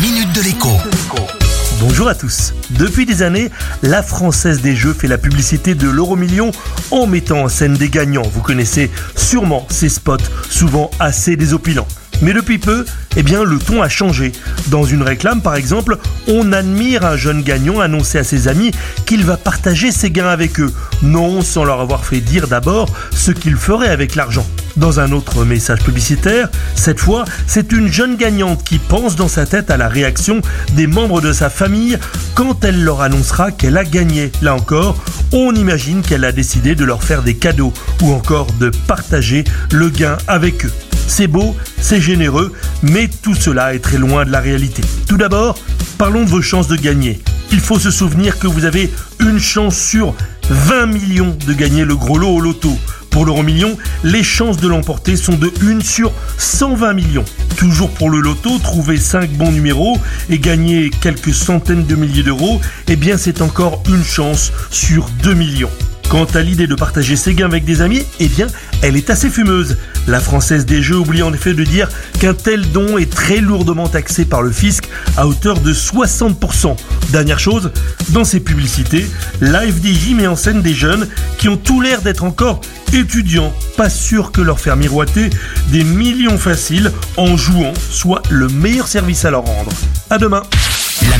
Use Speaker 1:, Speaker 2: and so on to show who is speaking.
Speaker 1: minute de l'écho.
Speaker 2: Bonjour à tous. Depuis des années, la Française des Jeux fait la publicité de l'euro million en mettant en scène des gagnants. Vous connaissez sûrement ces spots, souvent assez désopilants. Mais depuis peu, eh bien, le ton a changé. Dans une réclame, par exemple, on admire un jeune gagnant annoncer à ses amis qu'il va partager ses gains avec eux. Non, sans leur avoir fait dire d'abord ce qu'il ferait avec l'argent. Dans un autre message publicitaire, cette fois, c'est une jeune gagnante qui pense dans sa tête à la réaction des membres de sa famille quand elle leur annoncera qu'elle a gagné. Là encore, on imagine qu'elle a décidé de leur faire des cadeaux ou encore de partager le gain avec eux. C'est beau, c'est généreux, mais tout cela est très loin de la réalité. Tout d'abord, parlons de vos chances de gagner. Il faut se souvenir que vous avez une chance sur 20 millions de gagner le gros lot au loto. Pour l'euro million, les chances de l'emporter sont de 1 sur 120 millions. Toujours pour le loto, trouver 5 bons numéros et gagner quelques centaines de milliers d'euros, eh bien c'est encore une chance sur 2 millions. Quant à l'idée de partager ses gains avec des amis, eh bien, elle est assez fumeuse. La Française des Jeux oublie en effet de dire qu'un tel don est très lourdement taxé par le fisc à hauteur de 60%. Dernière chose, dans ses publicités, la FDJ met en scène des jeunes qui ont tout l'air d'être encore étudiants, pas sûr que leur faire miroiter des millions faciles en jouant soit le meilleur service à leur rendre. À demain